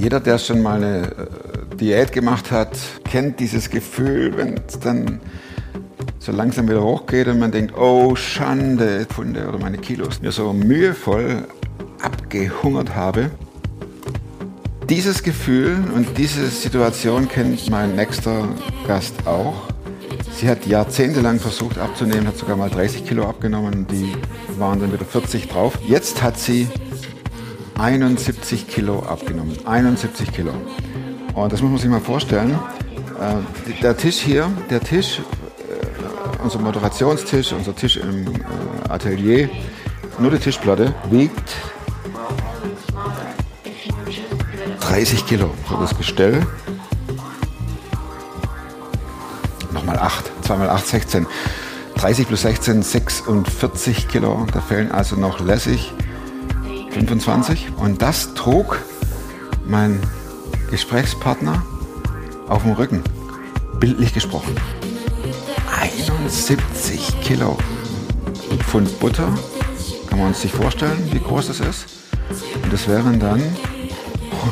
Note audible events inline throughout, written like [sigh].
Jeder, der schon mal eine äh, Diät gemacht hat, kennt dieses Gefühl, wenn es dann so langsam wieder hochgeht und man denkt, oh Schande, Pfunde oder meine Kilos, mir so mühevoll abgehungert habe. Dieses Gefühl und diese Situation kennt mein nächster Gast auch. Sie hat jahrzehntelang versucht abzunehmen, hat sogar mal 30 Kilo abgenommen, die waren dann wieder 40 drauf. Jetzt hat sie 71 Kilo abgenommen. 71 Kilo. Und das muss man sich mal vorstellen. Äh, der Tisch hier, der Tisch, äh, unser Moderationstisch, unser Tisch im äh, Atelier, nur die Tischplatte, wiegt 30 Kilo. So das Gestell. Nochmal 8. 2 mal 8, 16. 30 plus 16, 46 Kilo. Da fehlen also noch lässig 25. Und das trug mein Gesprächspartner auf dem Rücken. Bildlich gesprochen. 71 Kilo Pfund Butter. Kann man sich vorstellen, wie groß das ist? Und das wären dann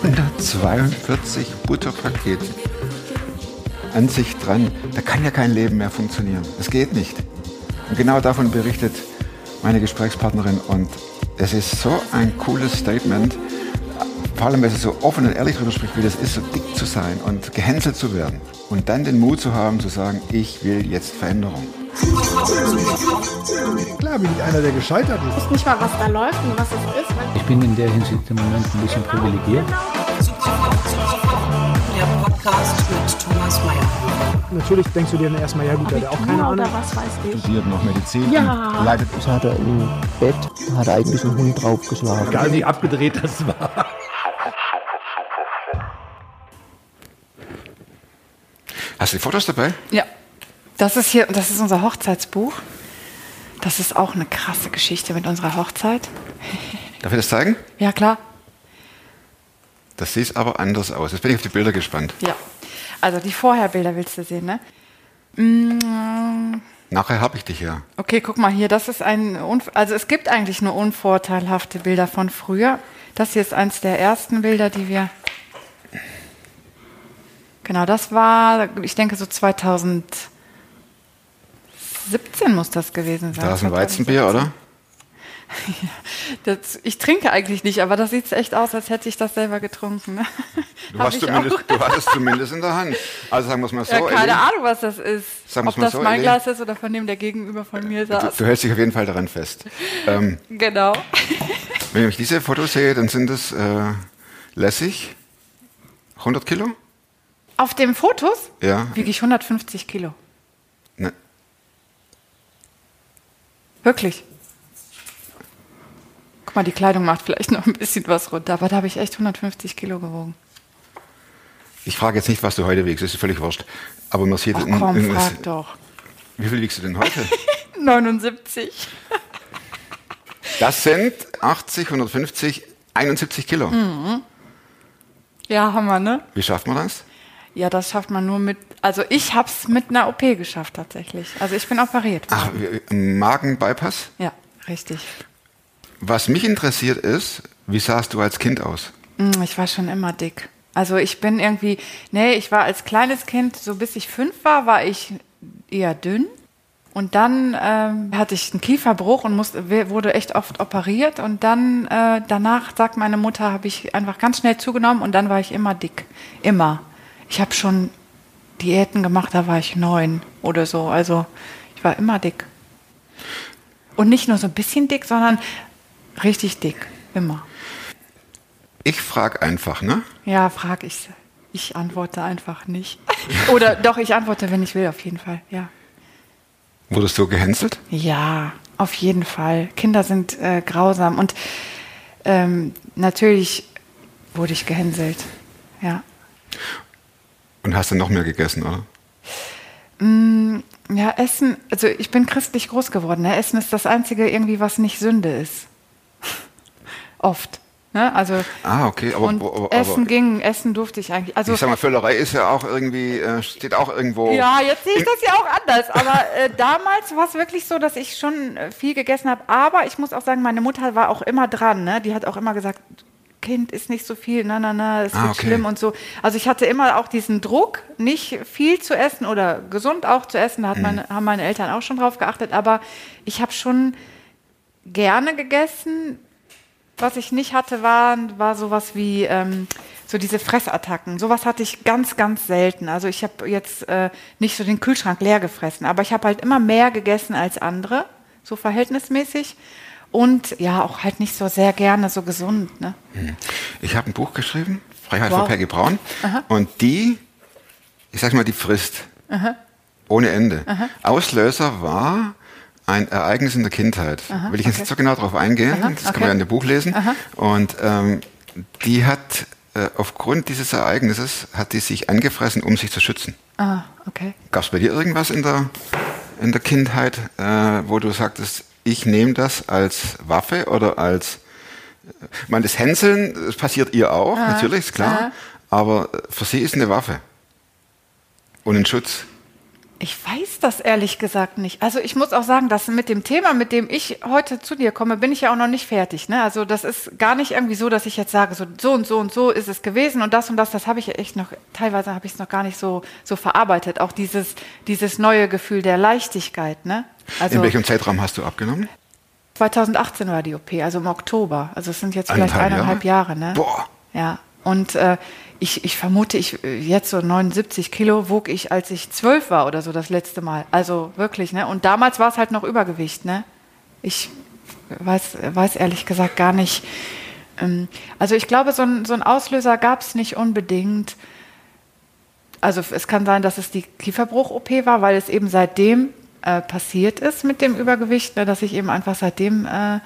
142 Butterpakete an sich dran. Da kann ja kein Leben mehr funktionieren. Das geht nicht. Und genau davon berichtet meine Gesprächspartnerin und es ist so ein cooles Statement, vor allem, weil sie so offen und ehrlich darüber spricht, wie das ist, so dick zu sein und gehänselt zu werden. Und dann den Mut zu haben, zu sagen, ich will jetzt Veränderung. Klar bin ich einer, der gescheitert ist. Ich weiß nicht mal, was da läuft und was es ist. Ich bin in der Hinsicht im Moment ein bisschen privilegiert. Podcast mit Thomas Mayer. Natürlich denkst du dir dann erstmal, ja gut, der hat auch keine Ahnung. was weiß ich. Studiert noch Medizin, Ja. leitet Das hat er im Bett, da hat er eigentlich einen Hund draufgeschlagen. Egal wie abgedreht das war. Hast du die Fotos dabei? Ja, das ist hier, das ist unser Hochzeitsbuch. Das ist auch eine krasse Geschichte mit unserer Hochzeit. Darf ich das zeigen? Ja, klar. Das sieht aber anders aus. Jetzt bin ich auf die Bilder gespannt. Ja. Also die Vorherbilder willst du sehen, ne? Mm, Nachher habe ich dich ja. Okay, guck mal hier, das ist ein, unv- also es gibt eigentlich nur unvorteilhafte Bilder von früher. Das hier ist eins der ersten Bilder, die wir, genau, das war, ich denke so 2017 muss das gewesen sein. Da ist ein Weizenbier, oder? [laughs] Das, ich trinke eigentlich nicht, aber das sieht echt aus, als hätte ich das selber getrunken. ne? Du hast, zumindest, du hast es zumindest in der Hand. Also sagen wir es mal so. Ja, keine Ahnung, was das ist. Sagen Ob mal das so, mein Elli. Glas ist oder von dem, der gegenüber von mir Du, saß. du hältst dich auf jeden Fall daran fest. Ähm, Genau. wenn ich diese Fotos sehe, dann sind es äh, lässig 100 Kilo? Auf den Fotos Ja. wiege ich 150 Kilo. Ne, Wirklich. Guck mal, die Kleidung macht vielleicht noch ein bisschen was runter, aber da habe ich echt 150 Kilo gewogen. ich frage jetzt nicht, was du heute wiegst, das ist völlig wurscht. Aber man sieht, Ach in- komm, in- frag doch. wie viel wiegst du denn heute? [laughs] 79. Das sind 80, 150, 71 Kilo. Hm. Ja, Hammer, ne? Wie schafft man das? Ja, das schafft man nur mit, also ich habe es mit einer OP geschafft tatsächlich. Also ich bin operiert. Ach, Magenbypass? Ja, richtig. Was mich interessiert ist, wie sahst du als Kind aus? Mm, Ich war schon immer dick. Also ich bin irgendwie, nee, ich war als kleines Kind, so bis ich fünf war, war ich eher dünn. Und dann ähm, hatte ich einen Kieferbruch und musste, wurde echt oft operiert. Und dann äh, danach, sagt meine Mutter, habe ich einfach ganz schnell zugenommen und dann war ich immer dick. Immer. Ich habe schon Diäten gemacht, da war ich neun oder so. Also ich war immer dick. Und nicht nur so ein bisschen dick, sondern richtig dick. Immer. Ich frage einfach, ne? Ja, frag ich. Ich antworte einfach nicht. [laughs] Oder doch, ich antworte, wenn ich will, auf jeden Fall. Ja. Wurdest du gehänselt? Ja, auf jeden Fall. Kinder sind äh, grausam und ähm, natürlich wurde ich gehänselt. Ja. Und hast dann noch mehr gegessen, oder? Ja, Essen, also ich bin christlich groß geworden. Ne? Essen ist das Einzige irgendwie, was nicht Sünde ist. [laughs] Oft. Ne? Also Ah, okay. Aber, und aber, aber Essen ging, Essen durfte ich eigentlich. Also ich sag mal, Völlerei ist ja auch irgendwie, äh, steht auch irgendwo. Ja, jetzt sehe ich das ja auch anders. Aber äh, damals war es wirklich so, dass ich schon äh, viel gegessen habe. Aber ich muss auch sagen, meine Mutter war auch immer dran. Ne? Die hat auch immer gesagt, Kind ist nicht so viel, na, na, na, es Ah, wird okay. schlimm und so. Also ich hatte immer auch diesen Druck, nicht viel zu essen oder gesund auch zu essen. Da hat meine, haben meine Eltern auch schon drauf geachtet. Aber ich habe schon gerne gegessen. Was ich nicht hatte, war, war sowas wie ähm, so diese Fressattacken. Sowas hatte ich ganz, ganz selten. Also ich habe jetzt äh, nicht so den Kühlschrank leer gefressen, aber ich habe halt immer mehr gegessen als andere, so verhältnismäßig. Und ja, auch halt nicht so sehr gerne so gesund. Ne? Ich habe ein Buch geschrieben, Freiheit Wow. von Peggy Braun. Und die, ich sag mal, die frisst. Ohne Ende. Auslöser war ein Ereignis in der Kindheit. Will ich jetzt nicht so genau darauf eingehen, das kann okay. man ja in dem Buch lesen. Und ähm, die hat äh, aufgrund dieses Ereignisses hat die sich angefressen, um sich zu schützen. Ah, okay. Gab es bei dir irgendwas in der, in der Kindheit, äh, wo du sagtest, ich nehme das als Waffe oder als. Ich meine, das Hänseln, das passiert ihr auch, natürlich, ist klar. Aber äh, für sie ist eine Waffe. Und ein Schutz. Ich weiß das ehrlich gesagt nicht. Also ich muss auch sagen, dass mit dem Thema, mit dem ich heute zu dir komme, bin ich ja auch noch nicht fertig. Ne? Also das ist gar nicht irgendwie so, dass ich jetzt sage, so, so und so und so ist es gewesen und das und das, das habe ich echt noch, teilweise habe ich es noch gar nicht so, so verarbeitet. Auch dieses, dieses neue Gefühl der Leichtigkeit. Ne? Also in welchem Zeitraum hast du abgenommen? 2018 war die OP, also im Oktober. Also es sind jetzt vielleicht Eineinhalb eineinhalb Jahre. ne? Boah. Ja, und äh, ich, ich vermute, ich jetzt so 79 Kilo wog ich, als ich zwölf war oder so das letzte Mal. Also wirklich, ne? Und damals war es halt noch Übergewicht, ne? Ich weiß, weiß ehrlich gesagt gar nicht. Ähm, also ich glaube, so ein, so ein Auslöser gab es nicht unbedingt. Also es kann sein, dass es die Kieferbruch-OP war, weil es eben seitdem äh, passiert ist mit dem Übergewicht, ne, dass ich eben einfach seitdem äh,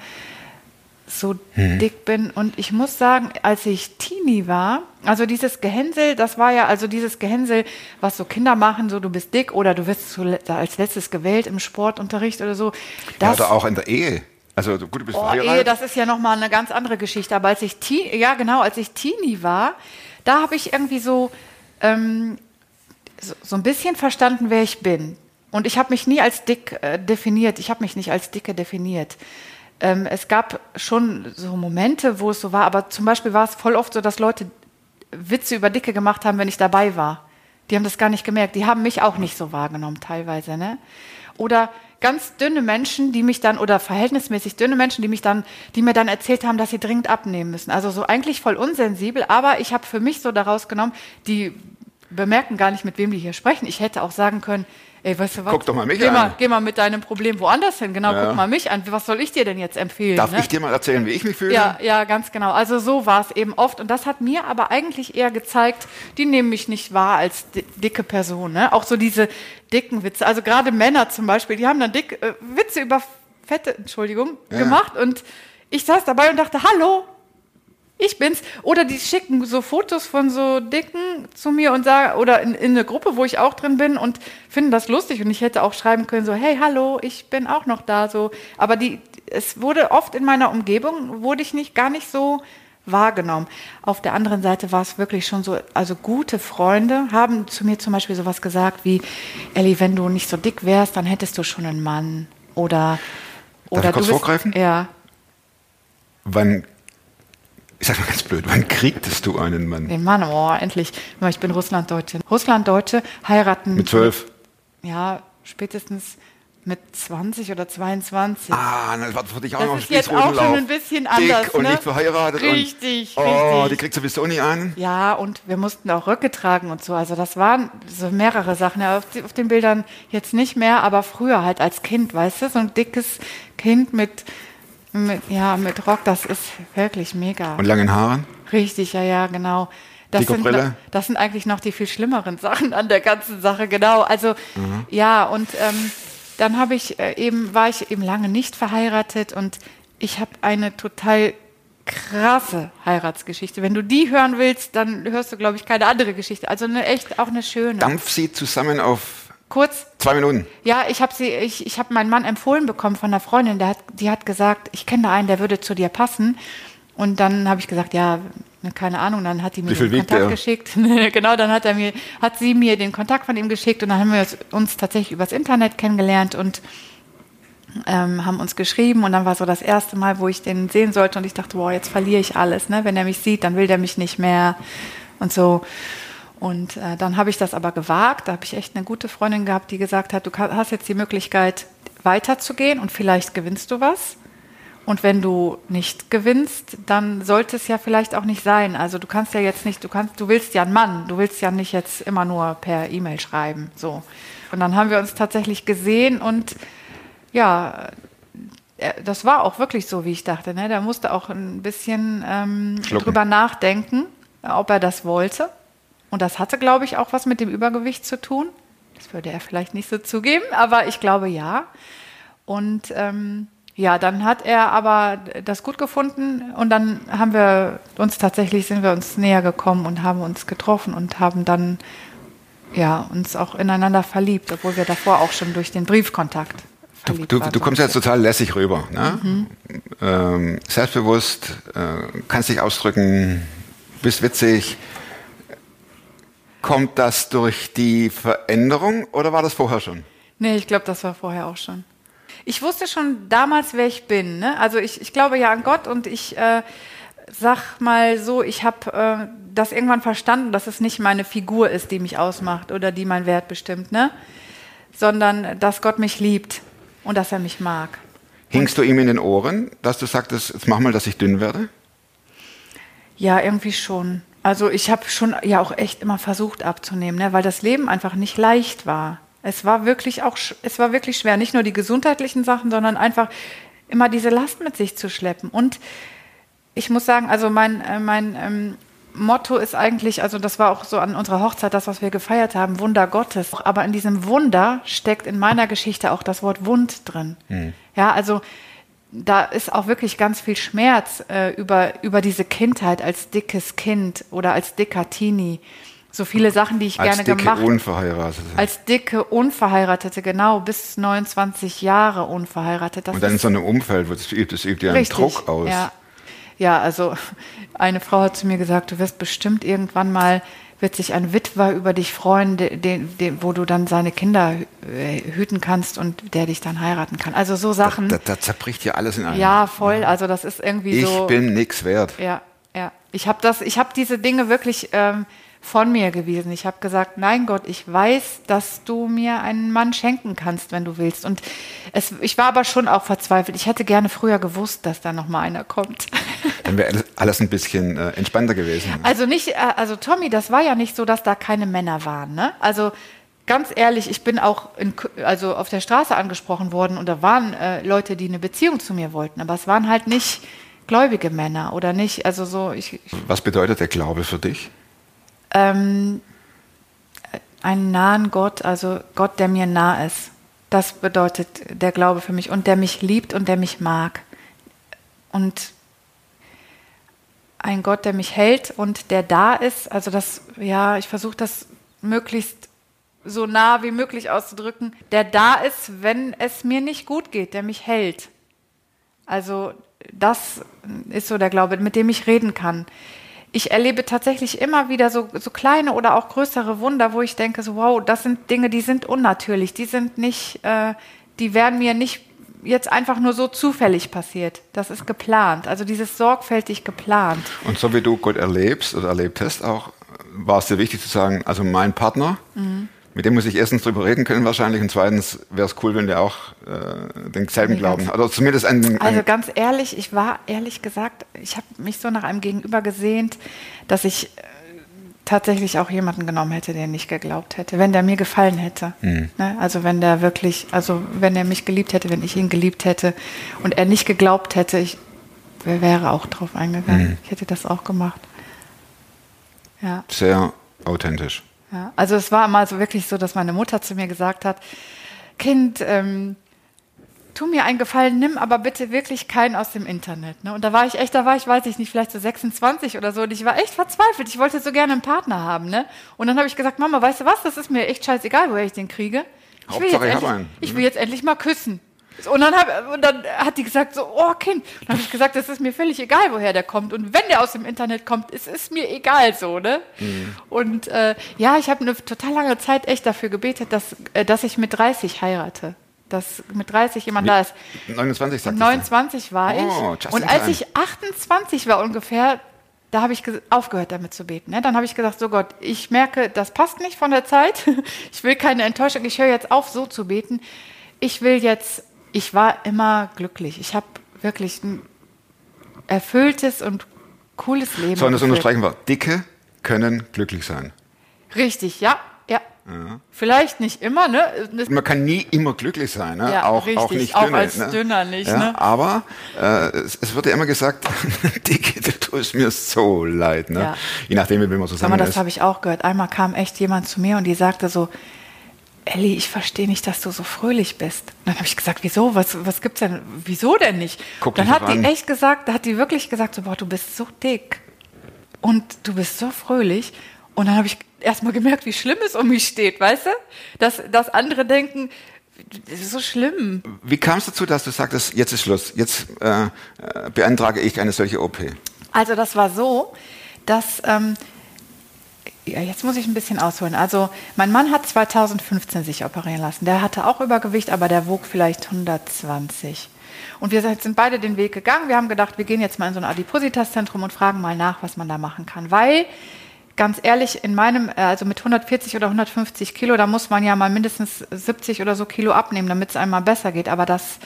so dick bin. Und ich muss sagen, als ich Teenie war, also dieses Gehänsel, das war ja also dieses Gehänsel, was so Kinder machen, so du bist dick oder du wirst als letztes gewählt im Sportunterricht oder so. Ja, Das, oder auch in der Ehe. Also gut, du bist Oh, verheiratet. Ehe, das ist ja nochmal eine ganz andere Geschichte. Aber als ich Teenie, ja genau, als ich Teenie war, da habe ich irgendwie so, ähm, so, so ein bisschen verstanden, wer ich bin. Und ich habe mich nie als dick äh, definiert. Ich habe mich nicht als dicke definiert. Ähm, es gab schon so Momente, wo es so war, aber zum Beispiel war es voll oft so, dass Leute Witze über Dicke gemacht haben, wenn ich dabei war. Die haben das gar nicht gemerkt. Die haben mich auch nicht so wahrgenommen teilweise. Ne? Oder ganz dünne Menschen, die mich dann, oder verhältnismäßig dünne Menschen, die mich dann, die mir dann erzählt haben, dass sie dringend abnehmen müssen. Also so eigentlich voll unsensibel, aber ich habe für mich so daraus genommen, die bemerken gar nicht, mit wem die hier sprechen. Ich hätte auch sagen können, ey, weißt du was? Guck doch mal mich geh an. Mal, geh mal mit deinem Problem woanders hin. Genau, Ja. guck mal mich an. Was soll ich dir denn jetzt empfehlen? Darf ne? ich dir mal erzählen, wie ich mich fühle? Ja, ja, ganz genau. Also so war es eben oft. Und das hat mir aber eigentlich eher gezeigt, die nehmen mich nicht wahr als di dicke Person. Ne? Auch so diese dicken Witze. Also gerade Männer zum Beispiel, die haben dann dick äh, Witze über Fette, Entschuldigung, Ja. gemacht. Und ich saß dabei und dachte, hallo, ich bin's. Oder die schicken so Fotos von so Dicken zu mir und sagen, oder in, in eine Gruppe, wo ich auch drin bin und finden das lustig. Und ich hätte auch schreiben können, so, hey, hallo, ich bin auch noch da. So. Aber die, es wurde oft in meiner Umgebung, wurde ich nicht, gar nicht so wahrgenommen. Auf der anderen Seite war es wirklich schon so, also gute Freunde haben zu mir zum Beispiel sowas gesagt wie, Elli, wenn du nicht so dick wärst, dann hättest du schon einen Mann. Oder, oder ich kurz du bist, vorgreifen? Ja. Wann, ich sag mal ganz blöd, wann kriegtest du einen Mann? Den Mann, oh, endlich. Ich bin Russlanddeutsche. Russlanddeutsche heiraten. Mit zwölf? Ja, spätestens mit 20 oder 22. Ah, das war für dich auch Das noch ein ist jetzt auch schon ein bisschen anders, Dick und ne? nicht verheiratet. Richtig, und, Oh, richtig. die kriegt sowieso nie an. Ja, und wir mussten auch Röcke tragen und so. Also das waren so mehrere Sachen. Ja, auf, die, auf den Bildern jetzt nicht mehr, aber früher halt als Kind, weißt du, so ein dickes Kind mit, mit ja, mit Rock, das ist wirklich mega. Und langen Haaren? Richtig, ja, ja, genau. Das sind, das sind eigentlich noch die viel schlimmeren [laughs] Sachen an der ganzen Sache, genau. Also ja, und ähm, dann habe ich äh, eben, war ich eben lange nicht verheiratet und ich habe eine total krasse Heiratsgeschichte. Wenn du die hören willst, dann hörst du, glaube ich, keine andere Geschichte. Also eine echt, auch eine schöne. Dampf sie zusammen auf Kurz, zwei Minuten. ja, ich habe sie, ich, ich habe meinen Mann empfohlen bekommen von einer Freundin, der hat, die hat gesagt, ich kenne da einen, der würde zu dir passen. Und dann habe ich gesagt, ja, ne, keine Ahnung, dann hat die mir den Kontakt geschickt. [laughs] genau, dann hat er mir, hat sie mir den Kontakt von ihm geschickt und dann haben wir uns tatsächlich übers Internet kennengelernt und ähm, haben uns geschrieben und dann war so das erste Mal, wo ich den sehen sollte und ich dachte, wow, jetzt verliere ich alles. Ne? Wenn er mich sieht, dann will der mich nicht mehr und so. Und äh, dann habe ich das aber gewagt. Da habe ich echt eine gute Freundin gehabt, die gesagt hat, du hast jetzt die Möglichkeit weiterzugehen und vielleicht gewinnst du was. Und wenn du nicht gewinnst, dann sollte es ja vielleicht auch nicht sein. Also du kannst ja jetzt nicht, du kannst, du willst ja einen Mann, du willst ja nicht jetzt immer nur per E-Mail schreiben. So. Und dann haben wir uns tatsächlich gesehen und ja, äh, das war auch wirklich so, wie ich dachte. Ne? Der musste auch ein bisschen ähm, drüber nachdenken, ob er das wollte. Und das hatte, glaube ich, auch was mit dem Übergewicht zu tun. Das würde er vielleicht nicht so zugeben, aber ich glaube ja. Und ähm, ja, dann hat er aber das gut gefunden und dann haben wir uns tatsächlich, sind wir uns näher gekommen und haben uns getroffen und haben dann ja, uns auch ineinander verliebt, obwohl wir davor auch schon durch den Briefkontakt Du, verliebt du, waren. du kommst jetzt total lässig rüber. Ne? Ähm, selbstbewusst, äh, kannst dich ausdrücken, bist witzig. Kommt das durch die Veränderung oder war das vorher schon? Nee, ich glaube, das war vorher auch schon. Ich wusste schon damals, wer ich bin. Ne? Also ich, ich glaube ja an Gott und ich äh, sag mal so, ich habe äh, das irgendwann verstanden, dass es nicht meine Figur ist, die mich ausmacht oder die meinen Wert bestimmt, ne? sondern dass Gott mich liebt und dass er mich mag. Hingst du ihm in den Ohren, dass du sagtest, jetzt mach mal, dass ich dünn werde? Ja, irgendwie schon. Also ich habe schon ja auch echt immer versucht abzunehmen, ne, weil das Leben einfach nicht leicht war. Es war wirklich auch, es war wirklich schwer, nicht nur die gesundheitlichen Sachen, sondern einfach immer diese Last mit sich zu schleppen. Und ich muss sagen, also mein, äh, mein ähm, Motto ist eigentlich, also das war auch so an unserer Hochzeit, das, was wir gefeiert haben, Wunder Gottes. Aber in diesem Wunder steckt in meiner Geschichte auch das Wort Wund drin. Ja, also da ist auch wirklich ganz viel Schmerz äh, über, über diese Kindheit als dickes Kind oder als dicker Teenie. So viele Sachen, die ich Als gerne dicke, gemacht unverheiratete. als dicke Unverheiratete, genau, bis 29 Jahre unverheiratet. Das Und dann in ist so einem Umfeld, das übt, das übt ja einen richtig. Druck aus. Ja. ja, also [laughs] eine Frau hat zu mir gesagt, du wirst bestimmt irgendwann mal, wird sich ein Witwer über dich freuen, de, de, de, wo du dann seine Kinder äh, hüten kannst und der dich dann heiraten kann. Also so Sachen. Da, da zerbricht ja alles in einem. ja, voll. Also das ist irgendwie ich so. bin nix wert. Ja, ja. Ich habe das, ich habe diese Dinge wirklich ähm, von mir gewiesen. Ich habe gesagt, nein Gott, ich weiß, dass du mir einen Mann schenken kannst, wenn du willst. Und es, ich war aber schon auch verzweifelt. Ich hätte gerne früher gewusst, dass da noch mal einer kommt. Dann wäre alles, ein bisschen äh, entspannter gewesen. Also nicht, äh, also Tommy, das war ja nicht so, dass da keine Männer waren. Ne? Also ganz ehrlich, ich bin auch in, also auf der Straße angesprochen worden und da waren äh, Leute, die eine Beziehung zu mir wollten, aber es waren halt nicht gläubige Männer oder nicht, also so, ich, ich Was bedeutet der Glaube für dich? Ähm, einen nahen Gott, also Gott, der mir nah ist. Das bedeutet der Glaube für mich und der mich liebt und der mich mag. Und ein Gott, der mich hält und der da ist. Also das, ja, ich versuche das möglichst so nah wie möglich auszudrücken. Der da ist, wenn es mir nicht gut geht, der mich hält. Also das ist so der Glaube, mit dem ich reden kann. Ich erlebe tatsächlich immer wieder so, so kleine oder auch größere Wunder, wo ich denke, so wow, das sind Dinge, die sind unnatürlich, die sind nicht, äh, die werden mir nicht jetzt einfach nur so zufällig passiert. Das ist geplant. Also dieses sorgfältig geplant. Und so wie du Gott erlebst oder erlebt hast auch, war es dir wichtig zu sagen, also mein Partner, Mhm. Mit dem muss ich erstens drüber reden können wahrscheinlich und zweitens wäre es cool, wenn der auch äh, denselben Nee, Glauben hat. Oder zumindest einen, Also einen ganz ehrlich, ich war ehrlich gesagt, ich habe mich so nach einem Gegenüber gesehnt, dass ich äh, tatsächlich auch jemanden genommen hätte, der nicht geglaubt hätte, wenn der mir gefallen hätte. Ne? Also wenn der wirklich, also wenn er mich geliebt hätte, wenn ich ihn geliebt hätte und er nicht geglaubt hätte, ich wer wäre auch drauf eingegangen. Ich hätte das auch gemacht. Ja. sehr authentisch. Ja, also es war mal so wirklich so, dass meine Mutter zu mir gesagt hat, Kind, ähm, tu mir einen Gefallen, nimm aber bitte wirklich keinen aus dem Internet. Ne? Und da war ich echt, da war ich, weiß ich nicht, vielleicht so 26 oder so und ich war echt verzweifelt. Ich wollte so gerne einen Partner haben. Ne? Und dann habe ich gesagt, Mama, weißt du was, das ist mir echt scheißegal, woher ich den kriege. Ich will, Hauptsache, ich endlich, einen. ich will jetzt endlich mal küssen. Und dann, hab, und dann hat die gesagt so, oh Kind. Und dann habe ich gesagt, das ist mir völlig egal, woher der kommt. Und wenn der aus dem Internet kommt, es ist mir egal so, ne? Und äh, ja, ich habe eine total lange Zeit echt dafür gebetet, dass, äh, dass ich mit 30 heirate. dass mit 30 jemand da ist. 29 sagt Und 29 war Oh, ich. Und als ich 28 war ungefähr, da habe ich ge- aufgehört damit zu beten. Ne? Dann habe ich gesagt, so Gott, ich merke, das passt nicht von der Zeit. [laughs] Ich will keine Enttäuschung. Ich höre jetzt auf, so zu beten. Ich will jetzt, ich war immer glücklich. Ich habe wirklich ein erfülltes und cooles Leben. So, und das unterstreichen wir. Dicke können glücklich sein. Richtig, ja, ja. Vielleicht nicht immer, ne? Das- Man kann nie immer glücklich sein, ne? Ja, auch, auch richtig. nicht Auch dünne. als ne? Dünner nicht, ja, ne? Aber äh, es, es wird ja immer gesagt, [laughs] Dicke, du tust mir so leid. Ne? Ja. Je nachdem, wie man zusammen mal, das ist. habe ich auch gehört. Einmal kam echt jemand zu mir und die sagte so, Elli, ich verstehe nicht, dass du so fröhlich bist. Und dann habe ich gesagt, wieso? Was, was gibt's denn? Wieso denn nicht? Guck dann hat die an. echt gesagt, da hat die wirklich gesagt, so, boah, du bist so dick und du bist so fröhlich. Und dann habe ich erst mal gemerkt, wie schlimm es um mich steht, weißt du? Dass, dass andere denken, das ist so schlimm. Wie kam es dazu, dass du sagtest, jetzt ist Schluss, jetzt äh, äh, beantrage ich eine solche OP? Also das war so, dass ähm, ja, jetzt muss ich ein bisschen ausholen. Also mein Mann hat 2015 sich operieren lassen. Der hatte auch Übergewicht, aber der wog vielleicht 120. Und wir sind beide den Weg gegangen. Wir haben gedacht, wir gehen jetzt mal in so ein Adipositas-Zentrum und fragen mal nach, was man da machen kann. Weil, ganz ehrlich, in meinem, äh, also mit 140 oder 150 Kilo, da muss man ja mal mindestens 70 oder so Kilo abnehmen, damit es einmal besser geht. Aber das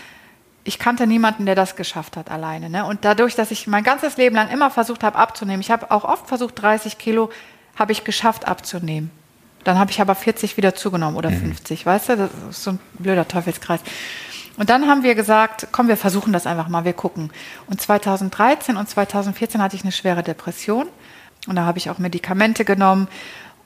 ich kannte niemanden, der das geschafft hat alleine. Ne? Und dadurch, dass ich mein ganzes Leben lang immer versucht habe abzunehmen, ich habe auch oft versucht, 30 Kilo habe ich geschafft abzunehmen. Dann habe ich aber 40 wieder zugenommen oder 50, weißt du? Das ist so ein blöder Teufelskreis. Und dann haben wir gesagt, komm, wir versuchen das einfach mal, wir gucken. Und 2013 und 2014 hatte ich eine schwere Depression und da habe ich auch Medikamente genommen.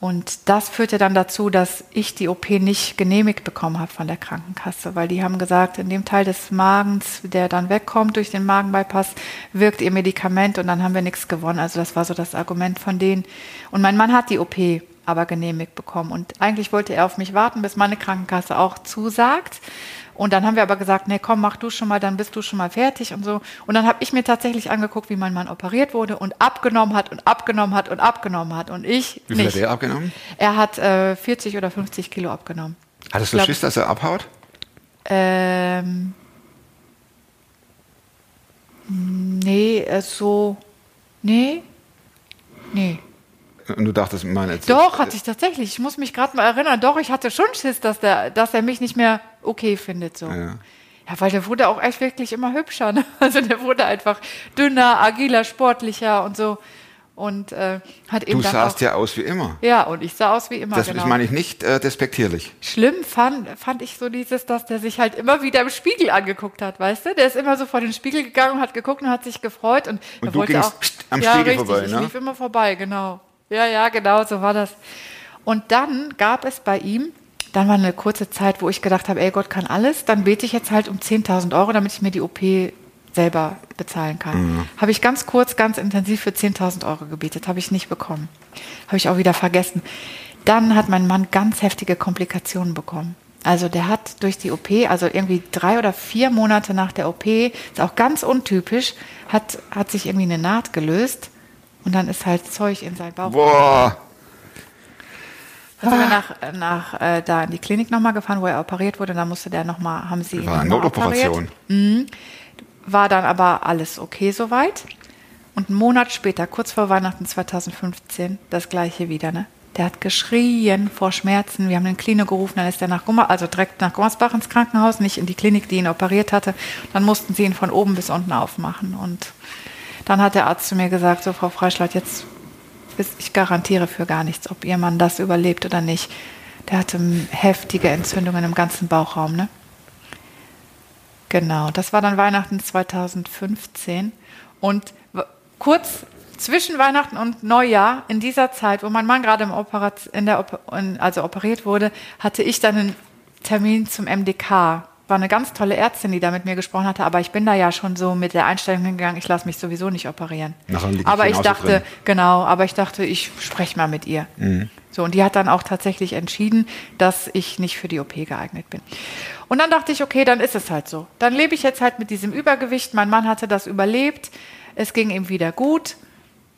Und das führte dann dazu, dass ich die OP nicht genehmigt bekommen habe von der Krankenkasse, weil die haben gesagt, in dem Teil des Magens, der dann wegkommt durch den Magenbypass, wirkt ihr Medikament und dann haben wir nichts gewonnen. Also das war so das Argument von denen. Und mein Mann hat die OP aber genehmigt bekommen. Und eigentlich wollte er auf mich warten, bis meine Krankenkasse auch zusagt. Und dann haben wir aber gesagt, nee, komm, mach du schon mal, dann bist du schon mal fertig und so. Und dann habe ich mir tatsächlich angeguckt, wie mein Mann operiert wurde und abgenommen hat und abgenommen hat und abgenommen hat. Und ich Wie viel nicht. hat er abgenommen? Er hat äh, 40 oder 50 Kilo abgenommen. Hattest du Schiss, dass er abhaut? Ähm, nee, äh, so, nee, nee. Und du dachtest, Mann, jetzt Doch, hatte ich tatsächlich. Ich muss mich gerade mal erinnern. Doch, ich hatte schon Schiss, dass, der, dass er mich nicht mehr okay findet. So. Ja. Ja, weil der wurde auch echt wirklich immer hübscher. Ne? [laughs] Also der wurde einfach dünner, agiler, sportlicher und so. Und äh, hat eben Du sahst auch, ja aus wie immer. Ja, und ich sah aus wie immer. Das genau. meine ich nicht äh, despektierlich. Schlimm fand, fand ich so dieses, dass der sich halt immer wieder im Spiegel angeguckt hat, weißt du? Der ist immer so vor den Spiegel gegangen und hat geguckt und hat sich gefreut. Und, Und er du wollte gingst auch, am ja, Spiegel richtig, vorbei, Ich ne? lief immer vorbei, genau. Ja, ja, genau, so war das. Und dann gab es bei ihm, dann war eine kurze Zeit, wo ich gedacht habe, ey, Gott kann alles, dann bete ich jetzt halt um 10.000 Euro, damit ich mir die OP selber bezahlen kann. Mhm. Habe ich ganz kurz, ganz intensiv für 10.000 Euro gebetet, habe ich nicht bekommen. Habe ich auch wieder vergessen. Dann hat mein Mann ganz heftige Komplikationen bekommen. Also der hat durch die OP, also irgendwie drei oder vier Monate nach der OP, ist auch ganz untypisch, hat, hat sich irgendwie eine Naht gelöst und dann ist halt Zeug in seinen Bauch. Boah, Dann sind wir nach, nach äh, da in die Klinik nochmal gefahren, wo er operiert wurde. Da musste der nochmal, haben sie ihn war eine noch mal operiert. Notoperation. War dann aber alles okay soweit. Und einen Monat später, kurz vor Weihnachten 2015, das gleiche wieder, ne? Der hat geschrien vor Schmerzen. Wir haben den Klinik gerufen, dann ist er nach Gummer, also direkt nach Gummersbach ins Krankenhaus, nicht in die Klinik, die ihn operiert hatte. Dann mussten sie ihn von oben bis unten aufmachen. Und dann hat der Arzt zu mir gesagt, so Frau Freischlaut, jetzt ich garantiere für gar nichts, ob Ihr Mann das überlebt oder nicht. Der hatte heftige Entzündungen im ganzen Bauchraum, ne? Genau, das war dann Weihnachten 2015. Und kurz zwischen Weihnachten und Neujahr, in dieser Zeit, wo mein Mann gerade im Operat in der Op in, also operiert wurde, hatte ich dann einen Termin zum MDK. War eine ganz tolle Ärztin, die da mit mir gesprochen hatte, aber ich bin da ja schon so mit der Einstellung hingegangen, ich lasse mich sowieso nicht operieren. Ich aber ich dachte, drin. genau, aber ich dachte, ich spreche mal mit ihr. So, und die hat dann auch tatsächlich entschieden, dass ich nicht für die OP geeignet bin. Und dann dachte ich, okay, dann ist es halt so. Dann lebe ich jetzt halt mit diesem Übergewicht. Mein Mann hatte das überlebt. Es ging ihm wieder gut.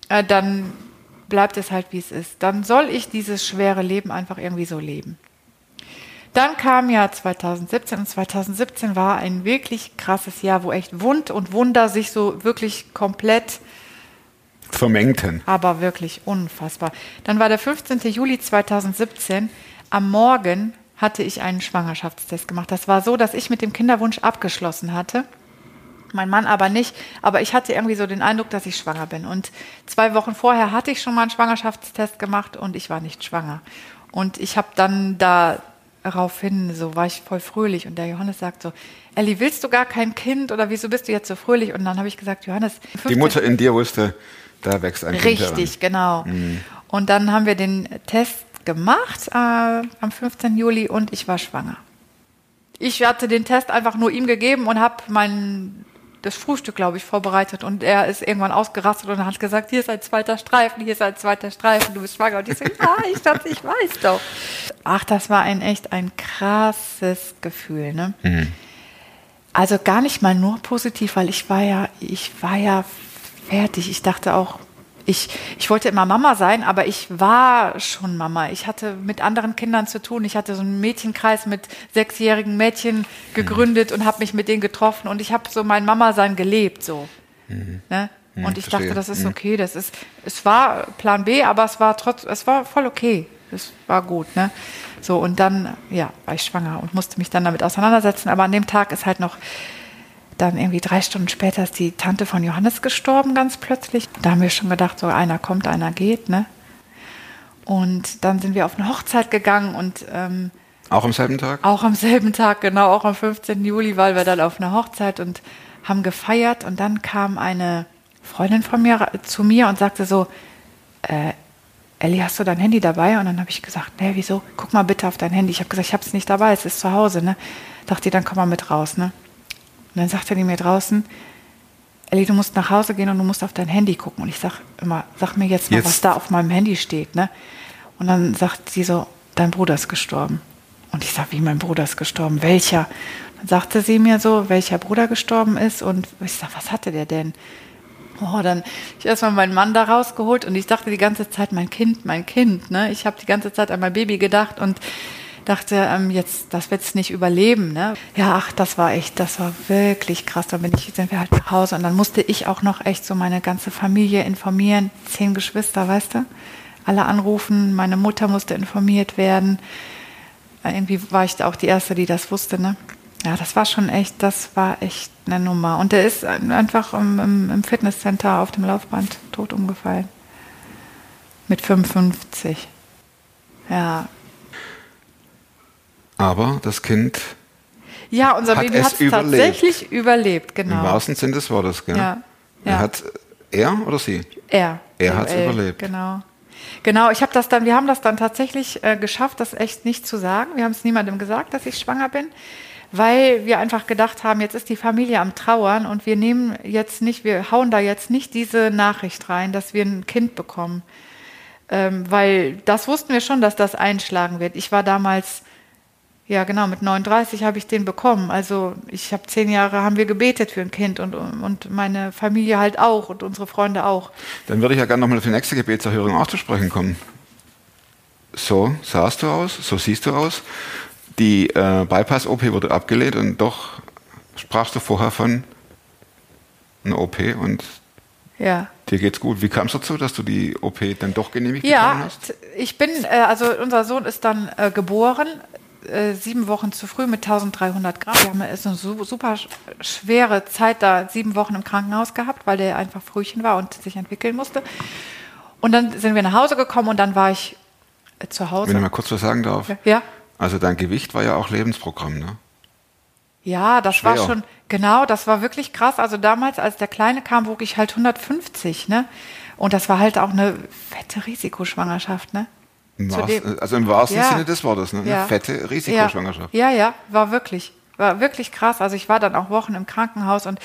Äh, dann bleibt es halt, wie es ist. Dann soll ich dieses schwere Leben einfach irgendwie so leben. Dann kam ja 2017 und 2017 war ein wirklich krasses Jahr, wo echt Wund und Wunder sich so wirklich komplett Vermengten. aber wirklich unfassbar. Dann war der 15. Juli 2017. Am Morgen hatte ich einen Schwangerschaftstest gemacht. Das war so, dass ich mit dem Kinderwunsch abgeschlossen hatte. Mein Mann aber nicht. Aber ich hatte irgendwie so den Eindruck, dass ich schwanger bin. Und zwei Wochen vorher hatte ich schon mal einen Schwangerschaftstest gemacht und ich war nicht schwanger. Und ich habe dann daraufhin, so war ich voll fröhlich. Und der Johannes sagt so, Elli, willst du gar kein Kind oder wieso bist du jetzt so fröhlich? Und dann habe ich gesagt, Johannes, Die 15 Mutter in dir wusste, da wächst ein Kind Richtig, genau. Und dann haben wir den Test gemacht äh, am 15. Juli und ich war schwanger. Ich hatte den Test einfach nur ihm gegeben und habe mein das Frühstück, glaube ich, vorbereitet und er ist irgendwann ausgerastet und hat gesagt, hier ist ein zweiter Streifen, hier ist ein zweiter Streifen, du bist schwanger. Und ich so, ja, ich dachte, ich weiß doch. Ach, das war ein echt ein krasses Gefühl, ne? Also gar nicht mal nur positiv, weil ich war ja, ich war ja fertig. Ich dachte auch, ich, ich wollte immer Mama sein, aber ich war schon Mama. Ich hatte mit anderen Kindern zu tun. Ich hatte so einen Mädchenkreis mit sechsjährigen Mädchen gegründet und habe mich mit denen getroffen und ich habe so mein Mama-Sein gelebt so. Ne? Und ich verstehe. dachte, das ist okay. Das ist, es war Plan B, aber es war trotz, es war voll okay. Es war gut, ne? So, und dann, ja, war ich schwanger und musste mich dann damit auseinandersetzen. Aber an dem Tag ist halt noch, dann irgendwie drei Stunden später ist die Tante von Johannes gestorben, ganz plötzlich. Da haben wir schon gedacht, so einer kommt, einer geht, ne? Und dann sind wir auf eine Hochzeit gegangen und ähm, Auch am selben Tag? auch am selben Tag, genau, auch am 15. Juli, weil wir dann auf einer Hochzeit und haben gefeiert. Und dann kam eine Freundin von mir zu mir und sagte so, äh, Elli, hast du dein Handy dabei? Und dann habe ich gesagt, nee, wieso? Guck mal bitte auf dein Handy. Ich habe gesagt, ich habe es nicht dabei, es ist zu Hause. Ne? Dachte die, dann komm mal mit raus. Ne? Und dann sagte die mir draußen, Elli, du musst nach Hause gehen und du musst auf dein Handy gucken. Und ich sag immer, sag mir jetzt mal, Jetzt. was da auf meinem Handy steht. Ne? Und dann sagt sie so, dein Bruder ist gestorben. Und ich sag, wie mein Bruder ist gestorben? Welcher? Dann sagte sie mir so, welcher Bruder gestorben ist. Und ich sag, was hatte der denn? Oh, dann ich erstmal meinen Mann da rausgeholt und ich dachte die ganze Zeit, mein Kind, mein Kind. Ne? Ich habe die ganze Zeit an mein Baby gedacht und dachte, ähm, jetzt, das wird's nicht überleben. Ne? Ja, ach, das war echt, das war wirklich krass. Dann bin ich, sind wir halt nach Hause und dann musste ich auch noch echt so meine ganze Familie informieren. Zehn Geschwister, weißt du? Alle anrufen, meine Mutter musste informiert werden. Irgendwie war ich auch die Erste, die das wusste, ne? Ja, das war schon echt, das war echt eine Nummer. Und der ist einfach im, im, im Fitnesscenter auf dem Laufband tot umgefallen. Mit 55. Ja. Aber das Kind Ja, unser Hat Baby es hat es überlebt? tatsächlich überlebt, im genau. wahrsten Sinne des Wortes, gell? Ja, Er ja. hat er oder sie? Er. Er hat's Joel, überlebt. Genau. Genau, ich habe das dann, wir haben das dann tatsächlich äh, geschafft, das echt nicht zu sagen. Wir haben es niemandem gesagt, dass ich schwanger bin, weil wir einfach gedacht haben, jetzt ist die Familie am Trauern und wir nehmen jetzt nicht, wir hauen da jetzt nicht diese Nachricht rein, dass wir ein Kind bekommen. Ähm, weil das wussten wir schon, dass das einschlagen wird. Ich war damals, ja genau, mit 39 habe ich den bekommen. Also ich habe zehn Jahre, haben wir gebetet für ein Kind und, und meine Familie halt auch und unsere Freunde auch. Dann würde ich ja gerne nochmal auf die nächste Gebetserhörung auch zu sprechen kommen. So sahst du aus, so siehst du aus. Die äh, Bypass-OP wurde abgelehnt und doch sprachst du vorher von einer OP und Ja. dir geht's gut. Wie kam es dazu, dass du die OP dann doch genehmigt bekommen Ja, hast? t- ich bin, äh, also unser Sohn ist dann äh, geboren, äh, sieben Wochen zu früh mit 1300 Gramm. Wir haben ist eine su super sch- schwere Zeit da, sieben Wochen im Krankenhaus gehabt, weil der einfach Frühchen war und sich entwickeln musste. Und dann sind wir nach Hause gekommen und dann war ich äh, zu Wenn ich Hause. mal kurz was sagen darf. Ja, Also dein Gewicht war ja auch Lebensprogramm, ne? ja, das war Schwer. schon, genau, das war wirklich krass. Also damals, als der Kleine kam, wog ich halt 150, ne? Und das war halt auch eine fette Risikoschwangerschaft, ne? Im wahrsten, also im wahrsten Ja. Sinne des Wortes, ne? Eine Ja. fette Risikoschwangerschaft. Ja, ja, ja, war wirklich, war wirklich krass. Also ich war dann auch Wochen im Krankenhaus und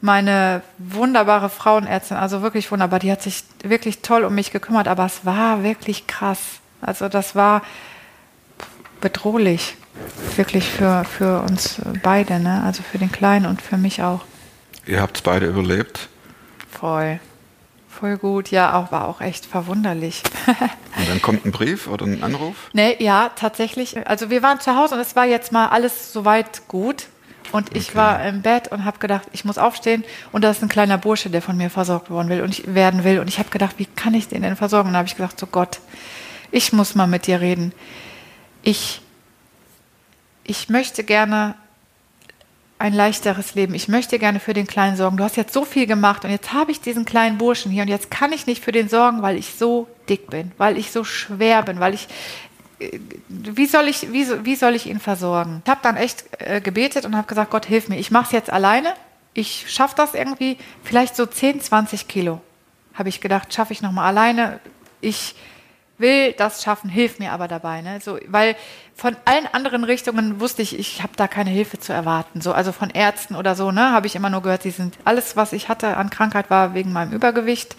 meine wunderbare Frauenärztin, also wirklich wunderbar, die hat sich wirklich toll um mich gekümmert, aber es war wirklich krass. Also das war bedrohlich, wirklich für, für uns beide, ne? also für den Kleinen und für mich auch. Ihr habt beide überlebt. Voll, voll gut. Ja, auch, war auch echt verwunderlich. [laughs] Und dann kommt ein Brief oder ein Anruf? Nee, ja, tatsächlich. Also wir waren zu Hause und es war jetzt mal alles soweit gut. Und ich Okay. war im Bett und habe gedacht, ich muss aufstehen und da ist ein kleiner Bursche, der von mir versorgt worden will und ich werden will. Und ich habe gedacht, wie kann ich den denn versorgen? Und da habe ich gesagt, so Gott, ich muss mal mit dir reden. Ich, ich möchte gerne ein leichteres Leben. Ich möchte gerne für den Kleinen sorgen. Du hast jetzt so viel gemacht und jetzt habe ich diesen kleinen Burschen hier und jetzt kann ich nicht für den sorgen, weil ich so dick bin, weil ich so schwer bin, weil ich äh, wie soll ich wie, wie soll ich ihn versorgen? Ich habe dann echt äh, gebetet und habe gesagt, Gott hilf mir. Ich mache es jetzt alleine. Ich schaffe das irgendwie, vielleicht so 10, 20 Kilo. Habe ich gedacht, schaffe ich noch mal alleine. Ich will das schaffen, hilf mir aber dabei. Ne? So, weil von allen anderen Richtungen wusste ich, ich habe da keine Hilfe zu erwarten. So, also von Ärzten oder so, ne, habe ich immer nur gehört, sie sind alles, was ich hatte an Krankheit, war wegen meinem Übergewicht.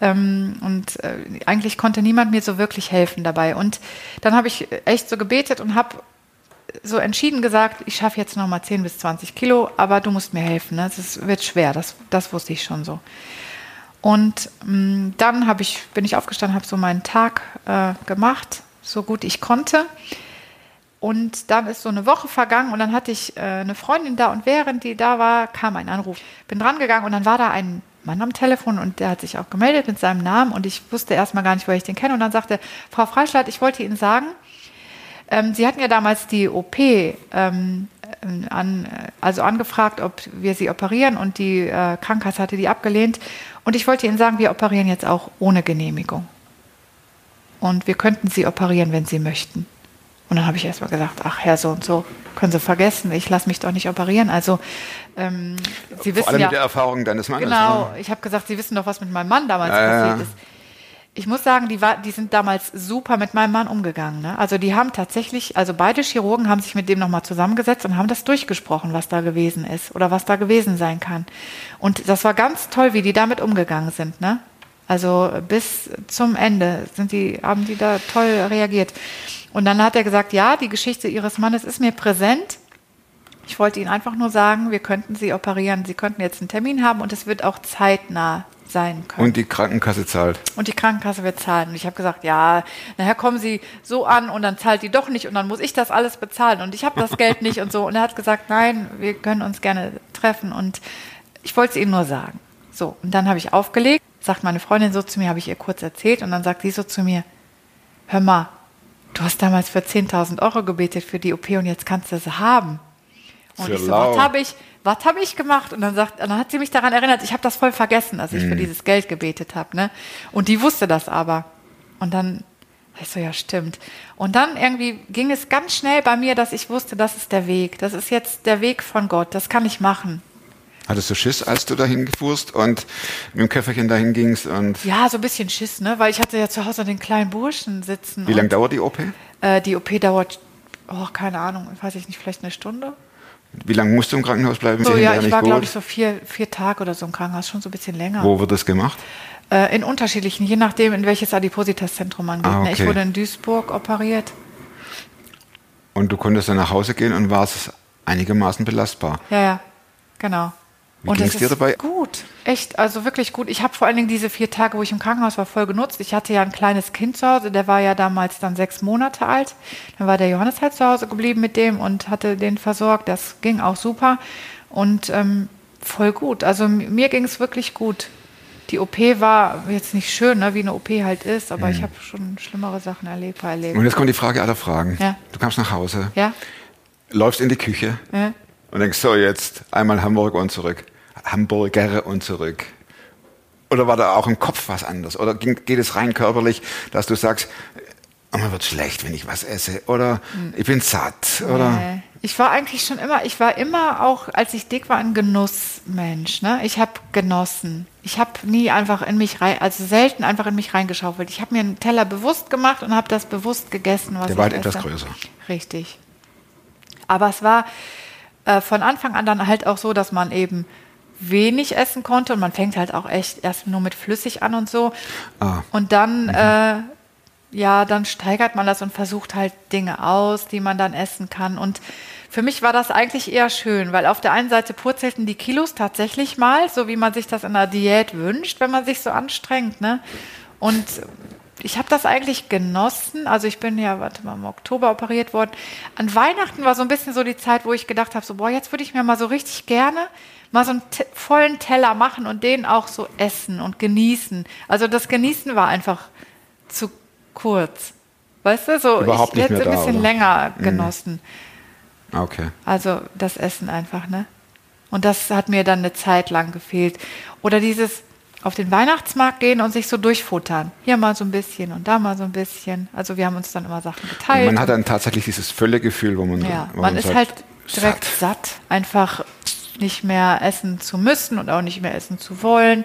Ähm, und äh, eigentlich konnte niemand mir so wirklich helfen dabei. Und dann habe ich echt so gebetet und habe so entschieden gesagt, ich schaffe jetzt noch mal 10 bis 20 Kilo, aber du musst mir helfen. Ne? Das wird schwer, das, das wusste ich schon so. Und mh, dann hab ich, bin ich aufgestanden, habe so meinen Tag äh, gemacht, so gut ich konnte. Und dann ist so eine Woche vergangen und dann hatte ich äh, eine Freundin da und während die da war, kam ein Anruf. Bin dran gegangen und dann war da ein Mann am Telefon und der hat sich auch gemeldet mit seinem Namen und ich wusste erstmal gar nicht, woher ich den kenne. Und dann sagte, Frau Freischleit, ich wollte Ihnen sagen, ähm, Sie hatten ja damals die OP ähm, äh, an, äh, also angefragt, ob wir sie operieren und die äh, Krankenkasse hatte die abgelehnt. Und ich wollte Ihnen sagen, wir operieren jetzt auch ohne Genehmigung. Und wir könnten Sie operieren, wenn Sie möchten. Und dann habe ich erstmal gesagt, ach Herr, so und so, können Sie vergessen, ich lasse mich doch nicht operieren. Also ähm, Sie Vor wissen allem ja, mit der Erfahrung deines Mannes. Genau, Ne? ich habe gesagt, Sie wissen doch, was mit meinem Mann damals ja, passiert ja. ist. Ich muss sagen, die, war, die sind damals super mit meinem Mann umgegangen. Ne? Also die haben tatsächlich, also beide Chirurgen haben sich mit dem nochmal zusammengesetzt und haben das durchgesprochen, was da gewesen ist oder was da gewesen sein kann. Und das war ganz toll, wie die damit umgegangen sind. Ne? Also bis zum Ende sind die, haben die da toll reagiert. Und dann hat er gesagt, ja, die Geschichte Ihres Mannes ist mir präsent. Ich wollte Ihnen einfach nur sagen, wir könnten Sie operieren. Sie könnten jetzt einen Termin haben und es wird auch zeitnah sein können. Und die Krankenkasse zahlt. Und die Krankenkasse wird zahlen. Und ich habe gesagt, ja, nachher kommen Sie so an und dann zahlt die doch nicht und dann muss ich das alles bezahlen und ich habe das Geld nicht und so. Und er hat gesagt, nein, wir können uns gerne treffen und ich wollte es Ihnen nur sagen. So, und dann habe ich aufgelegt, sagt meine Freundin so zu mir, habe ich ihr kurz erzählt und dann sagt sie so zu mir, hör mal, du hast damals für 10.000 Euro gebetet für die OP und jetzt kannst du sie haben. Und Für ich so, lau. was habe ich, was habe ich gemacht? Und dann sagt, dann hat sie mich daran erinnert, ich habe das voll vergessen, dass ich Mhm. für dieses Geld gebetet habe, ne? Und die wusste das aber. Und dann ich so, ja, stimmt. Und dann irgendwie ging es ganz schnell bei mir, dass ich wusste, das ist der Weg. Das ist jetzt der Weg von Gott. Das kann ich machen. Hattest du Schiss, als du dahin fuhrst und mit dem Köfferchen dahin gingst? Und Ja, so ein bisschen Schiss, ne? Weil ich hatte ja zu Hause den kleinen Burschen sitzen. wie lange dauert die OP? äh, Die OP dauert, oh, keine Ahnung, weiß ich nicht, vielleicht eine Stunde? Wie lange musst du im Krankenhaus bleiben? So, ja, ich war, glaube ich, so vier, vier Tage oder so im Krankenhaus, schon so ein bisschen länger. Wo wird das gemacht? Äh, in unterschiedlichen, je nachdem, in welches Adipositas-Zentrum man geht. Ah, ne? Ich okay. wurde in Duisburg operiert. Und du konntest dann nach Hause gehen und warst einigermaßen belastbar. Ja, ja, genau. Wie und es dir ist dabei? gut, echt, also wirklich gut. Ich habe vor allen Dingen diese vier Tage, wo ich im Krankenhaus war, voll genutzt. Ich hatte ja ein kleines Kind zu Hause, der war ja damals dann sechs Monate alt. Dann war der Johannes halt zu Hause geblieben mit dem und hatte den versorgt. Das ging auch super und ähm, voll gut. Also mir ging es wirklich gut. Die OP war jetzt nicht schön, ne, wie eine OP halt ist, aber ich habe schon schlimmere Sachen erlebt, erlebt. Mhm. Und jetzt kommt die Frage aller Fragen. Ja. Du kamst nach Hause, Ja, läufst in die Küche ja. und denkst, so jetzt einmal Hamburger und zurück. Hamburger und zurück. Oder war da auch im Kopf was anderes? Oder geht es rein körperlich, dass du sagst, oh, mir wird schlecht, wenn ich was esse? Oder ich bin satt? Oder? Nee. Ich war eigentlich schon immer, ich war immer auch, als ich dick war, ein Genussmensch. Ne? Ich habe genossen. Ich habe nie einfach in mich rein, also selten einfach in mich reingeschaufelt. Ich habe mir einen Teller bewusst gemacht und habe das bewusst gegessen, was Der war halt etwas größer. Richtig. Aber es war äh, von Anfang an dann halt auch so, dass man eben wenig essen konnte und man fängt halt auch echt erst nur mit flüssig an und so. Ah. Und dann, äh, ja, dann steigert man das und versucht halt Dinge aus, die man dann essen kann. Und für mich war das eigentlich eher schön, weil auf der einen Seite purzelten die Kilos tatsächlich mal, so wie man sich das in der Diät wünscht, wenn man sich so anstrengt. Ne? Und ich habe das eigentlich genossen. Also ich bin ja, warte mal, im Oktober operiert worden. An Weihnachten war so ein bisschen so die Zeit, wo ich gedacht habe, so, boah, jetzt würde ich mir mal so richtig gerne mal so einen vollen Teller machen und den auch so essen und genießen. Also das Genießen war einfach zu kurz. Weißt du, so Überhaupt ich hätte mehr ein da, bisschen oder? länger genossen. Ah, Okay. Also das Essen einfach, ne? Und das hat mir dann eine Zeit lang gefehlt. Oder dieses auf den Weihnachtsmarkt gehen und sich so durchfuttern. Hier mal so ein bisschen und da mal so ein bisschen. Also wir haben uns dann immer Sachen geteilt. Man hat dann tatsächlich dieses Völlegefühl, wo man, ja, wo man ist sagt, halt direkt satt. satt. einfach nicht mehr essen zu müssen und auch nicht mehr essen zu wollen.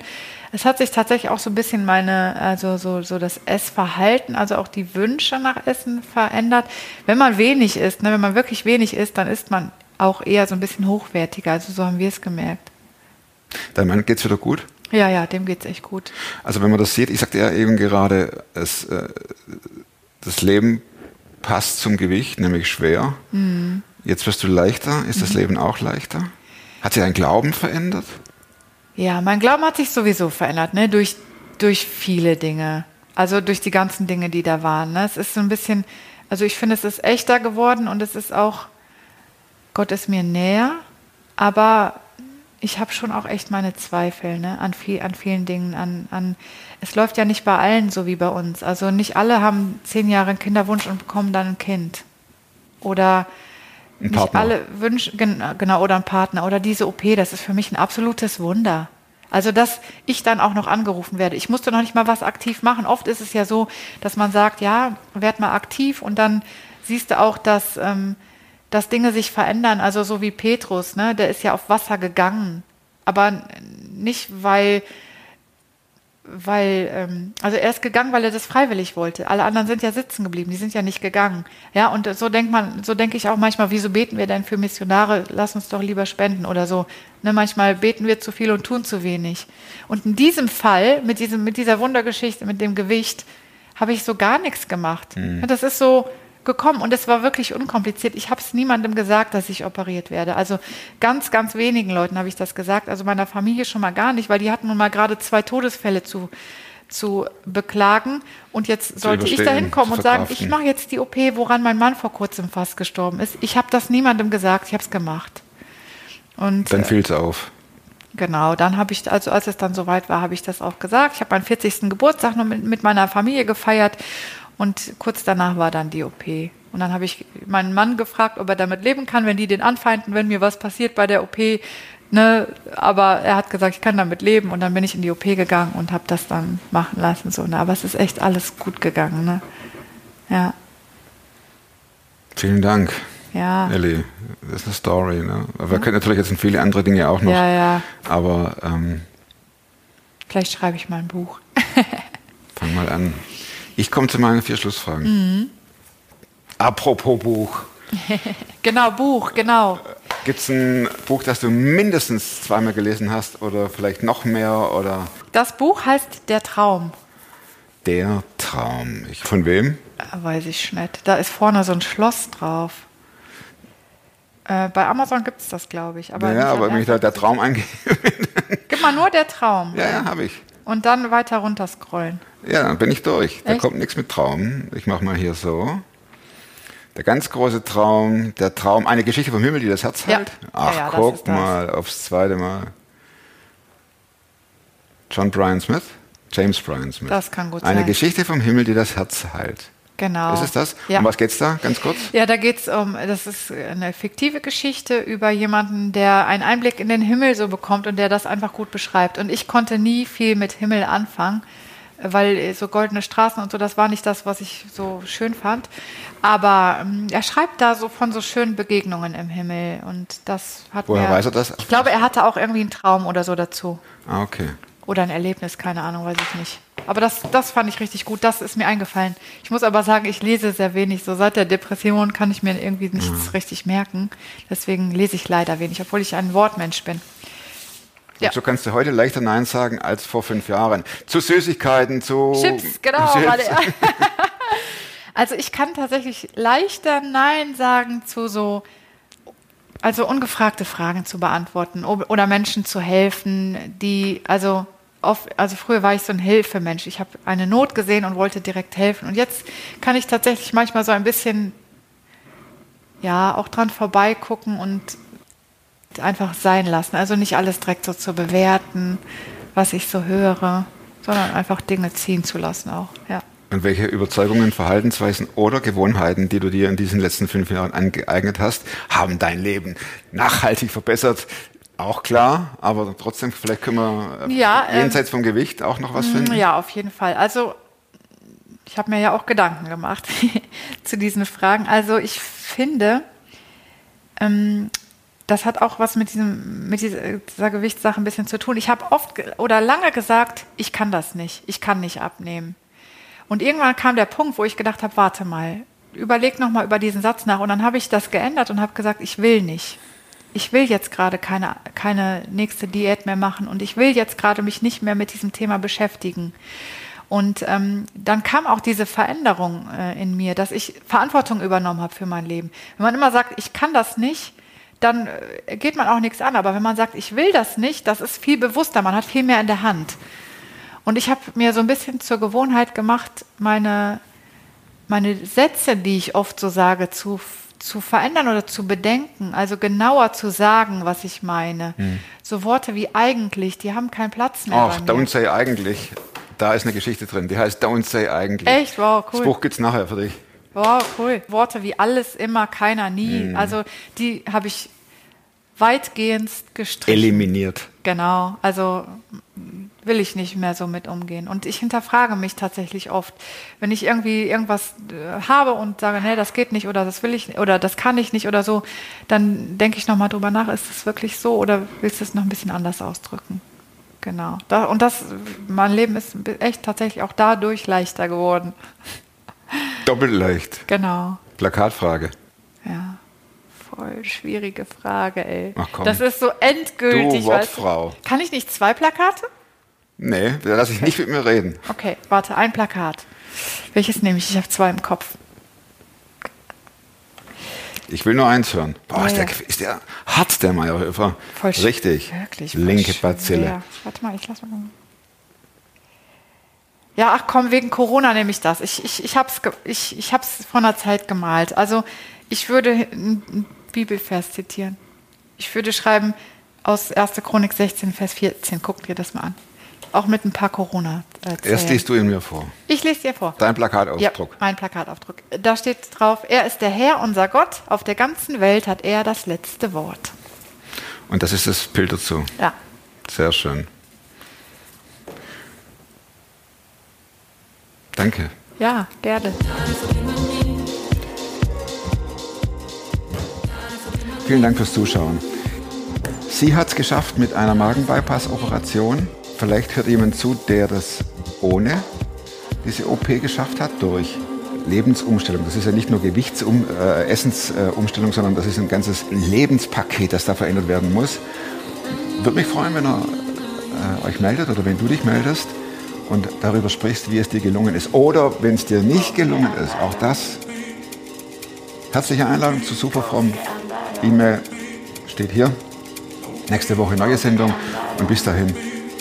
Es hat sich tatsächlich auch so ein bisschen meine, also so, so das Essverhalten, also auch die Wünsche nach Essen verändert. Wenn man wenig isst, ne, wenn man wirklich wenig isst, dann isst man auch eher so ein bisschen hochwertiger. Also so haben wir es gemerkt. Dein Mann geht's wieder gut? Ja, ja, dem geht's echt gut. Also wenn man das sieht, ich sagte ja eben gerade, es, äh, das Leben passt zum Gewicht, nämlich schwer. Mhm. Jetzt wirst du leichter. Ist das Leben auch leichter? Hat sich dein Glauben verändert? Ja, mein Glauben hat sich sowieso verändert, ne? Durch, durch viele Dinge. Also durch die ganzen Dinge, die da waren. Ne? Es ist so ein bisschen, also ich finde, es ist echter geworden und es ist auch, Gott ist mir näher, aber ich habe schon auch echt meine Zweifel ne? an, viel, an vielen Dingen. An, an, es läuft ja nicht bei allen so wie bei uns. Also nicht alle haben zehn Jahre einen Kinderwunsch und bekommen dann ein Kind. Oder Ein nicht Partner. alle wünschen, gen- genau, oder ein Partner oder diese OP, das ist für mich ein absolutes Wunder. Also, dass ich dann auch noch angerufen werde. Ich musste noch nicht mal was aktiv machen. Oft ist es ja so, dass man sagt, ja, werd mal aktiv und dann siehst du auch, dass, ähm, dass Dinge sich verändern. Also so wie Petrus, ne? der ist ja auf Wasser gegangen. Aber nicht, weil, weil, ähm, also er ist gegangen, weil er das freiwillig wollte. Alle anderen sind ja sitzen geblieben, die sind ja nicht gegangen. Ja, und so denkt man, so denke ich auch manchmal, wieso beten wir denn für Missionare? Lass uns doch lieber spenden oder so. Ne, manchmal beten wir zu viel und tun zu wenig. Und in diesem Fall, mit diesem, mit dieser Wundergeschichte, mit dem Gewicht, habe ich so gar nichts gemacht. Ja, Das ist so gekommen und es war wirklich unkompliziert. Ich habe es niemandem gesagt, dass ich operiert werde. Also ganz, ganz wenigen Leuten habe ich das gesagt. Also meiner Familie schon mal gar nicht, weil die hatten nun mal gerade zwei Todesfälle zu, zu beklagen. Und jetzt sollte ich da hinkommen und sagen, ich mache jetzt die OP, woran mein Mann vor kurzem fast gestorben ist. Ich habe das niemandem gesagt, ich habe es gemacht. Und Dann fiel es auf. Genau, dann habe ich, also als es dann soweit war, habe ich das auch gesagt. Ich habe meinen 40. Geburtstag noch mit, mit meiner Familie gefeiert und kurz danach war dann die OP. Und dann habe ich meinen Mann gefragt, ob er damit leben kann, wenn die den anfeinden, wenn mir was passiert bei der OP. Ne? Aber er hat gesagt, ich kann damit leben. Und dann bin ich in die OP gegangen und habe das dann machen lassen. So, ne? Aber es ist echt alles gut gegangen. Ne? Ja, Vielen Dank, ja, Elli. Das ist eine Story. Ne? Aber wir können natürlich jetzt in viele andere Dinge auch noch. ja, ja. Aber ähm, Vielleicht schreibe ich mal ein Buch. fang mal an. Ich komme zu meinen vier Schlussfragen. Mhm. Apropos Buch. [laughs] Genau, Buch, genau. Gibt es ein Buch, das du mindestens zweimal gelesen hast oder vielleicht noch mehr oder Das Buch heißt Der Traum. Der Traum? Ich, von wem? Äh, Weiß ich nicht. Da ist vorne so ein Schloss drauf. Äh, bei Amazon gibt es das, glaube ich. Aber ja, aber wenn ich da der Traum eingebe, [laughs] Gib mal nur der Traum. ja, ja, habe ich. Und dann weiter runter scrollen. Ja, dann bin ich durch. Da Echt? kommt nichts mit Traum. Ich mache mal hier so. Der ganz große Traum, der Traum, eine Geschichte vom Himmel, die das Herz Ja. hält. Ja, Ach, ja, das guck mal, aufs zweite Mal. John Bryan Smith? James Bryan Smith. Das kann gut Eine sein. Geschichte vom Himmel, die das Herz heilt. Genau. Ist es das? Ja. Um was geht's da, ganz kurz? Ja, da geht's um, das ist eine fiktive Geschichte über jemanden, der einen Einblick in den Himmel so bekommt und der das einfach gut beschreibt. Und ich konnte nie viel mit Himmel anfangen, weil so goldene Straßen und so, das war nicht das, was ich so schön fand. Aber ähm, er schreibt da so von so schönen Begegnungen im Himmel und das hat Woher mir, weiß er das? Ich glaube, er hatte auch irgendwie einen Traum oder so dazu. Ah, okay. Oder ein Erlebnis, keine Ahnung, weiß ich nicht. Aber das, das fand ich richtig gut, das ist mir eingefallen. Ich muss aber sagen, ich lese sehr wenig. So seit der Depression kann ich mir irgendwie nichts richtig merken. Deswegen lese ich leider wenig, obwohl ich ein Wortmensch bin. Ja. Und so kannst du heute leichter Nein sagen als vor fünf Jahren. Zu Süßigkeiten, zu Chips, genau. Chips. [laughs] Also ich kann tatsächlich leichter Nein sagen zu so also ungefragte Fragen zu beantworten oder Menschen zu helfen, die, also oft, also früher war ich so ein Hilfemensch. Ich habe eine Not gesehen und wollte direkt helfen. Und jetzt kann ich tatsächlich manchmal so ein bisschen, ja, auch dran vorbeigucken und einfach sein lassen. Also nicht alles direkt so zu bewerten, was ich so höre, sondern einfach Dinge ziehen zu lassen auch, ja. Und welche Überzeugungen, Verhaltensweisen oder Gewohnheiten, die du dir in diesen letzten fünf Jahren angeeignet hast, haben dein Leben nachhaltig verbessert? Auch klar, aber trotzdem, vielleicht können wir äh, Ja, ähm, jenseits vom Gewicht auch noch was finden. Ja, auf jeden Fall. Also ich habe mir ja auch Gedanken gemacht [laughs] zu diesen Fragen. Also ich finde, ähm, das hat auch was mit diesem mit dieser, Gewichtssache ein bisschen zu tun. Ich habe oft oder lange gesagt, ich kann das nicht, ich kann nicht abnehmen. Und irgendwann kam der Punkt, wo ich gedacht habe, warte mal, überleg noch mal über diesen Satz nach. Und dann habe ich das geändert und habe gesagt, ich will nicht. Ich will jetzt gerade keine, keine nächste Diät mehr machen und ich will jetzt gerade mich nicht mehr mit diesem Thema beschäftigen. Und ähm, dann kam auch diese Veränderung äh, in mir, dass ich Verantwortung übernommen habe für mein Leben. Wenn man immer sagt, ich kann das nicht, dann äh, geht man auch nichts an. Aber wenn man sagt, ich will das nicht, das ist viel bewusster, man hat viel mehr in der Hand. Und ich habe mir so ein bisschen zur Gewohnheit gemacht, meine, meine Sätze, die ich oft so sage, zu, zu verändern oder zu bedenken. Also genauer zu sagen, was ich meine. So Worte wie eigentlich, die haben keinen Platz mehr. Ach, don't say eigentlich. Da ist eine Geschichte drin, die heißt Don't say eigentlich. Echt? Wow, Das cool. Buch gibt's nachher für dich. Wow, cool. Worte wie alles, immer, keiner, nie. Also die habe ich weitgehend gestrichen. Eliminiert. Genau, also will ich nicht mehr so mit umgehen. Und ich hinterfrage mich tatsächlich oft, wenn ich irgendwie irgendwas äh, habe und sage, nee, das geht nicht oder das will ich nicht oder das kann ich nicht oder so, dann denke ich nochmal drüber nach, ist es wirklich so oder willst du es noch ein bisschen anders ausdrücken? Genau. Und das, mein Leben ist echt tatsächlich auch dadurch leichter geworden. Doppelt leicht. Genau. Plakatfrage. Ja. Voll schwierige Frage, ey. Ach komm. Das ist so endgültig. Du Wortfrau. Kann ich nicht zwei Plakate? Nee, da lass ich nicht mit mir reden. Okay, warte, ein Plakat. Welches nehme ich? Ich habe zwei im Kopf. Ich will nur eins hören. Boah, Ja, ist, der, ja. ist der hart, der Meyerhöfer. Voll Richtig. Wirklich. Linke. Bazille. Warte mal, ich lass mal. Ja, ach komm, wegen Corona nehme ich das. Ich, ich, ich habe es ich, ich hab's vor einer Zeit gemalt. Also ich würde einen Bibelvers zitieren. Ich würde schreiben aus 1. Chronik 16, Vers 14. Guck dir das mal an. Auch mit ein paar corona äh, Erst liest du ihn mir vor. Ich lese dir vor. Dein Plakatausdruck. Ja, mein Plakataufdruck. Da steht drauf, er ist der Herr, unser Gott. Auf der ganzen Welt hat er das letzte Wort. Und das ist das Bild dazu. Ja. Sehr schön. Danke. Ja, gerne. Vielen Dank fürs Zuschauen. Sie hat es geschafft mit einer Magenbypass-Operation. Vielleicht hört jemand zu, der das ohne diese OP geschafft hat, durch Lebensumstellung. Das ist ja nicht nur Gewichtsum, äh, Essensumstellung, sondern das ist ein ganzes Lebenspaket, das da verändert werden muss. Würde mich freuen, wenn ihr äh, euch meldet oder wenn du dich meldest und darüber sprichst, wie es dir gelungen ist. Oder wenn es dir nicht gelungen ist, auch das. Herzliche Einladung zu Superfrom. E-Mail steht hier. Nächste Woche neue Sendung. Und bis dahin,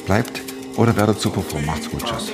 bleibt oder werdet Superfrom. Macht's gut. Tschüss.